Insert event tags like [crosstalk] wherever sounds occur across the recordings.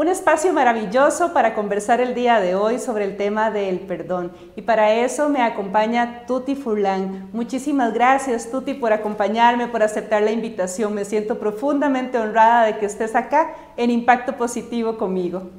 Un espacio maravilloso para conversar el día de hoy sobre el tema del perdón. Y para eso me acompaña Tuti Furlan. Muchísimas gracias Tuti por acompañarme, por aceptar la invitación. Me siento profundamente honrada de que estés acá en Impacto Positivo conmigo.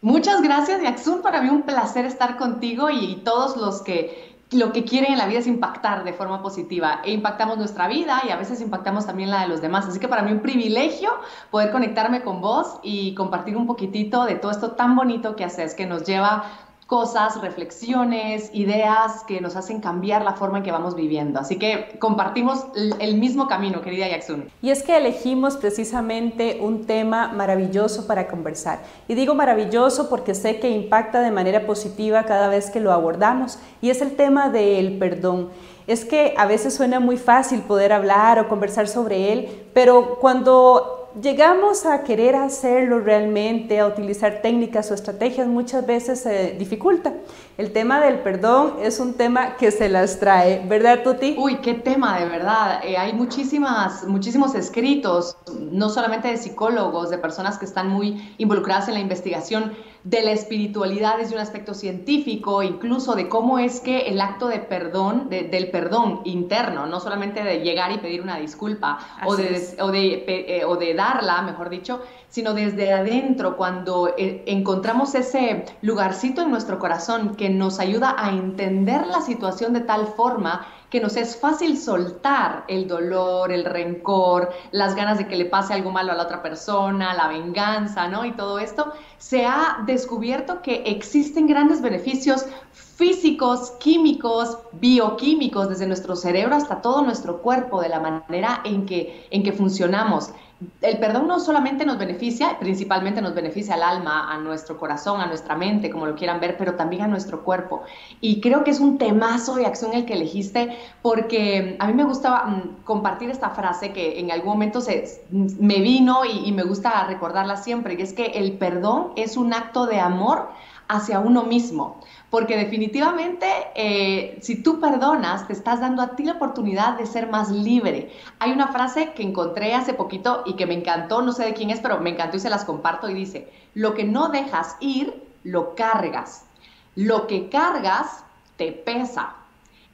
Muchas gracias, Yaxun. Para mí un placer estar contigo y todos los que lo que quieren en la vida es impactar de forma positiva. E impactamos nuestra vida y a veces impactamos también la de los demás. Así que para mí un privilegio poder conectarme con vos y compartir un poquitito de todo esto tan bonito que haces, que nos lleva cosas, reflexiones, ideas que nos hacen cambiar la forma en que vamos viviendo. Así que compartimos el mismo camino, querida Yaxun. Y es que elegimos precisamente un tema maravilloso para conversar. Y digo maravilloso porque sé que impacta de manera positiva cada vez que lo abordamos. Y es el tema del perdón. Es que a veces suena muy fácil poder hablar o conversar sobre él, pero cuando llegamos a querer hacerlo realmente, a utilizar técnicas o estrategias, muchas veces se dificulta. El tema del perdón es un tema que se las trae, ¿verdad, Tuti? Uy, qué tema, de verdad. Eh, hay muchísimas, muchísimos escritos, no solamente de psicólogos, de personas que están muy involucradas en la investigación de la espiritualidad desde un aspecto científico, incluso de cómo es que el acto de perdón, del perdón interno, no solamente de llegar y pedir una disculpa o de, o de, eh, o de mejor dicho, sino desde adentro, cuando eh, encontramos ese lugarcito en nuestro corazón que nos ayuda a entender la situación de tal forma que nos es fácil soltar el dolor, el rencor, las ganas de que le pase algo malo a la otra persona, la venganza, ¿no? Y todo esto, se ha descubierto que existen grandes beneficios físicos, químicos, bioquímicos, desde nuestro cerebro hasta todo nuestro cuerpo, de la manera en que, en que funcionamos el perdón no solamente nos beneficia, principalmente nos beneficia al alma, a nuestro corazón, a nuestra mente, como lo quieran ver, pero también a nuestro cuerpo. Y creo que es un temazo de acción el que elegiste, porque a mí me gusta mm, compartir esta frase que en algún momento se, me vino y, y me gusta recordarla siempre, y es que el perdón es un acto de amor hacia uno mismo. Porque definitivamente, eh, si tú perdonas, te estás dando a ti la oportunidad de ser más libre. Hay una frase que encontré hace poquito y que me encantó, no sé de quién es, pero me encantó y se las comparto y dice, lo que no dejas ir, lo cargas. Lo que cargas, te pesa.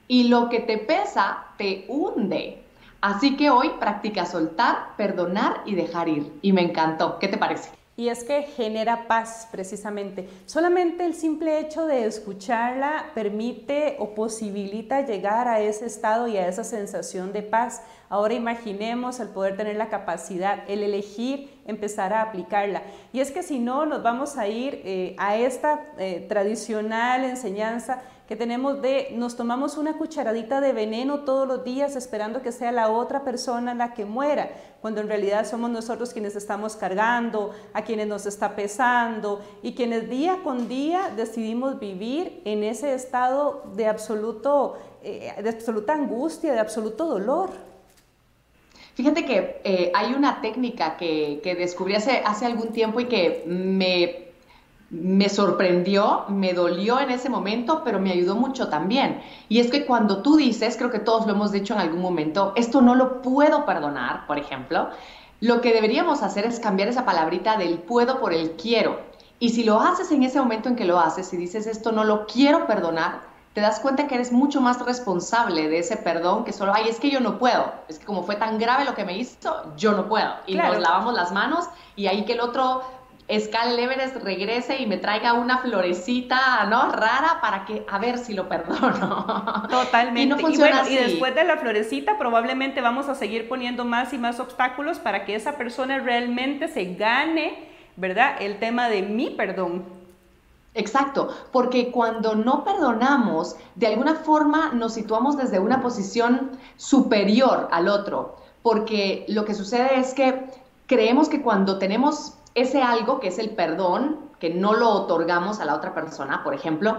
Y lo que te pesa, te hunde. Así que hoy practica soltar, perdonar y dejar ir. Y me encantó. ¿Qué te parece? Y es que genera paz precisamente. Solamente el simple hecho de escucharla permite o posibilita llegar a ese estado y a esa sensación de paz. Ahora imaginemos el poder tener la capacidad, el elegir empezar a aplicarla. Y es que si no, nos vamos a ir eh, a esta eh, tradicional enseñanza que tenemos de nos tomamos una cucharadita de veneno todos los días esperando que sea la otra persona la que muera, cuando en realidad somos nosotros quienes estamos cargando, a quienes nos está pesando y quienes día con día decidimos vivir en ese estado de, absoluto, eh, de absoluta angustia, de absoluto dolor. Fíjate que eh, hay una técnica que, que descubrí hace, hace algún tiempo y que me me sorprendió, me dolió en ese momento, pero me ayudó mucho también. Y es que cuando tú dices, creo que todos lo hemos dicho en algún momento, esto no lo puedo perdonar, por ejemplo, lo que deberíamos hacer es cambiar esa palabrita del puedo por el quiero. Y si lo haces en ese momento en que lo haces y dices esto no lo quiero perdonar, te das cuenta que eres mucho más responsable de ese perdón que solo, ay, es que yo no puedo, es que como fue tan grave lo que me hizo, yo no puedo. Y nos lavamos las manos y ahí que el otro Scal Everest regrese y me traiga una florecita, ¿no? Rara para que, a ver si lo perdono. Totalmente. [laughs] Y, no funciona y, después de la florecita probablemente vamos a seguir poniendo más y más obstáculos para que esa persona realmente se gane, ¿verdad? El tema de mi perdón. Exacto, porque cuando no perdonamos, de alguna forma nos situamos desde una posición superior al otro, porque lo que sucede es que creemos que cuando tenemos ese algo que es el perdón, que no lo otorgamos a la otra persona, por ejemplo,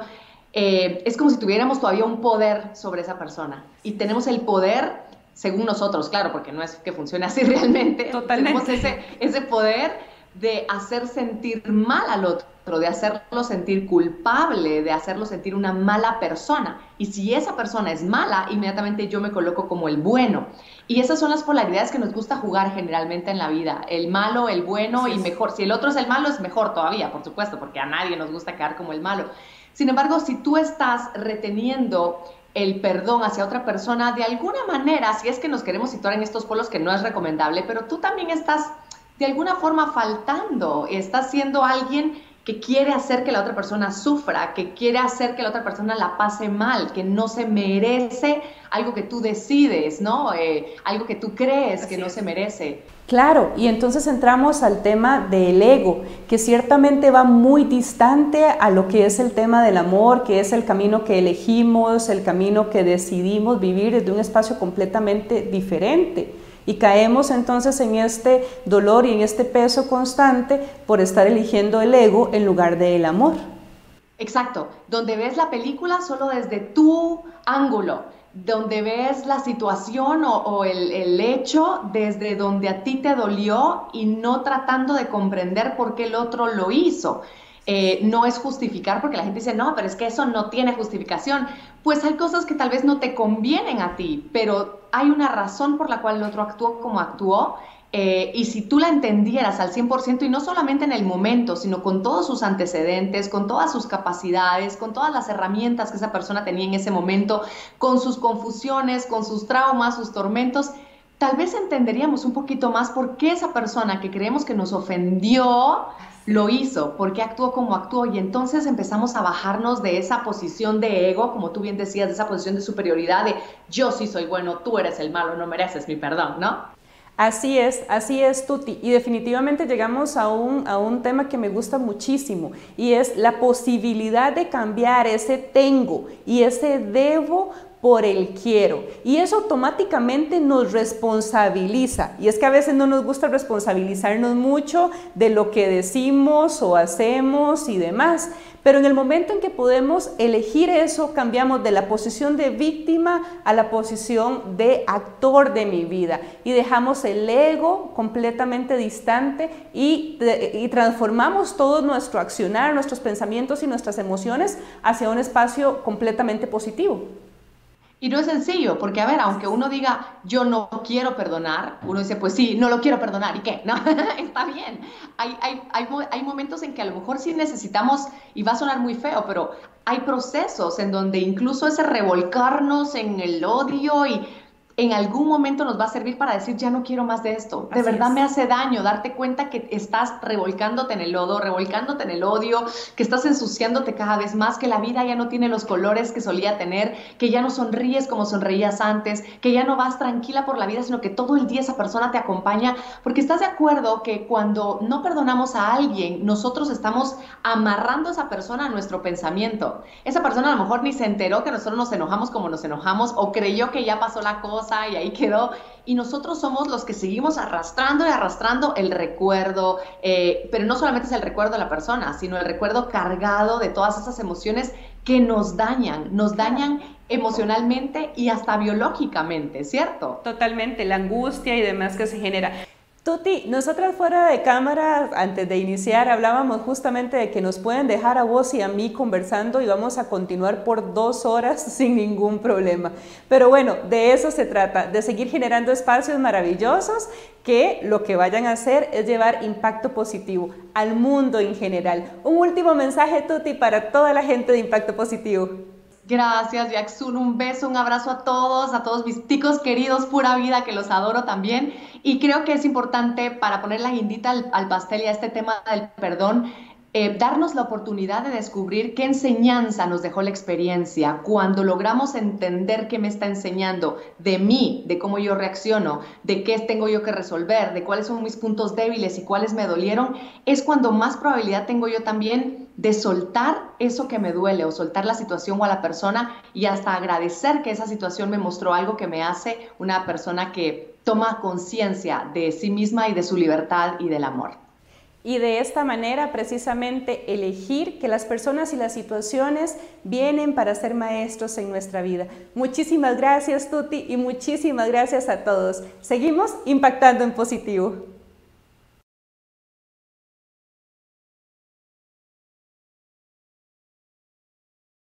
eh, es como si tuviéramos todavía un poder sobre esa persona. Y tenemos el poder, según nosotros, claro, porque no es que funcione así [laughs] realmente, tenemos ese, ese poder de hacer sentir mal al otro, de hacerlo sentir culpable, de hacerlo sentir una mala persona. Y si esa persona es mala, inmediatamente yo me coloco como el bueno. Y esas son las polaridades que nos gusta jugar generalmente en la vida. El malo, el bueno y mejor. Si el otro es el malo, es mejor todavía, por supuesto, porque a nadie nos gusta quedar como el malo. Sin embargo, si tú estás reteniendo el perdón hacia otra persona, de alguna manera, si es que nos queremos situar en estos polos que no es recomendable, pero tú también estás de alguna forma faltando, estás siendo alguien que quiere hacer que la otra persona sufra, que quiere hacer que la otra persona la pase mal, que no se merece algo que tú decides, ¿no? Eh, algo que tú crees que no se merece. Claro, y entonces entramos al tema del ego, que ciertamente va muy distante a lo que es el tema del amor, que es el camino que elegimos, el camino que decidimos vivir desde un espacio completamente diferente. Y caemos entonces en este dolor y en este peso constante por estar eligiendo el ego en lugar del amor. Exacto, donde ves la película solo desde tu ángulo, donde ves la situación o, el, hecho desde donde a ti te dolió y no tratando de comprender por qué el otro lo hizo. Eh, no es justificar porque la gente dice, no, pero es que eso no tiene justificación. Pues hay cosas que tal vez no te convienen a ti, pero hay una razón por la cual el otro actuó como actuó. Eh, y si tú la entendieras al 100% y no solamente en el momento, sino con todos sus antecedentes, con todas sus capacidades, con todas las herramientas que esa persona tenía en ese momento, con sus confusiones, con sus traumas, sus tormentos, tal vez entenderíamos un poquito más por qué esa persona que creemos que nos ofendió, lo hizo, porque actuó como actuó y entonces empezamos a bajarnos de esa posición de ego, como tú bien decías, de esa posición de superioridad de yo sí soy bueno, tú eres el malo, no mereces mi perdón, ¿no? Así es, así es, Tuti. Y definitivamente llegamos a un, a un tema que me gusta muchísimo y es la posibilidad de cambiar ese tengo y ese debo por el quiero. Y eso automáticamente nos responsabiliza. Y es que a veces no nos gusta responsabilizarnos mucho de lo que decimos o hacemos y demás. Pero en el momento en que podemos elegir eso, cambiamos de la posición de víctima a la posición de actor de mi vida y dejamos el ego completamente distante y, y transformamos todo nuestro accionar, nuestros pensamientos y nuestras emociones hacia un espacio completamente positivo. Y no es sencillo, porque a ver, aunque uno diga, yo no quiero perdonar, uno dice, pues sí, no lo quiero perdonar, ¿y qué? No, [laughs] está bien. Hay, hay, hay, hay momentos en que a lo mejor sí necesitamos, y va a sonar muy feo, pero hay procesos en donde incluso ese revolcarnos en el odio y en algún momento nos va a servir para decir, ya no quiero más de esto. De verdad me hace daño darte cuenta que estás revolcándote en el lodo, revolcándote en el odio, que estás ensuciándote cada vez más, que la vida ya no tiene los colores que solía tener, que ya no sonríes como sonreías antes, que ya no vas tranquila por la vida, sino que todo el día esa persona te acompaña, porque estás de acuerdo que cuando no perdonamos a alguien, nosotros estamos amarrando a esa persona a nuestro pensamiento. Esa persona a lo mejor ni se enteró que nosotros nos enojamos como nos enojamos o creyó que ya pasó la cosa y ahí quedó. Y nosotros somos los que seguimos arrastrando y arrastrando el recuerdo, eh, pero no solamente es el recuerdo de la persona, sino el recuerdo cargado de todas esas emociones que nos dañan, nos dañan emocionalmente y hasta biológicamente, ¿cierto? Totalmente, la angustia y demás que se genera. Tuti, nosotras fuera de cámara, antes de iniciar, hablábamos justamente de que nos pueden dejar a vos y a mí conversando y vamos a continuar por dos horas [laughs] sin ningún problema. Pero bueno, de eso se trata, de seguir generando espacios maravillosos que lo que vayan a hacer es llevar impacto positivo al mundo en general. Un último mensaje, Tuti, para toda la gente de Impacto Positivo. Gracias, Jackson. Un beso, un abrazo a todos, a todos mis ticos queridos, pura vida, que los adoro también. Y creo que es importante para poner la guindita al, pastel y a este tema del perdón, eh, darnos la oportunidad de descubrir qué enseñanza nos dejó la experiencia. Cuando logramos entender qué me está enseñando de mí, de cómo yo reacciono, de qué tengo yo que resolver, de cuáles son mis puntos débiles y cuáles me dolieron, es cuando más probabilidad tengo yo también de soltar eso que me duele o soltar la situación o a la persona y hasta agradecer que esa situación me mostró algo que me hace una persona que toma conciencia de sí misma y de su libertad y del amor y de esta manera precisamente elegir que las personas y las situaciones vienen para ser maestros en nuestra vida. Muchísimas gracias Tuti y muchísimas gracias a todos. Seguimos impactando en positivo.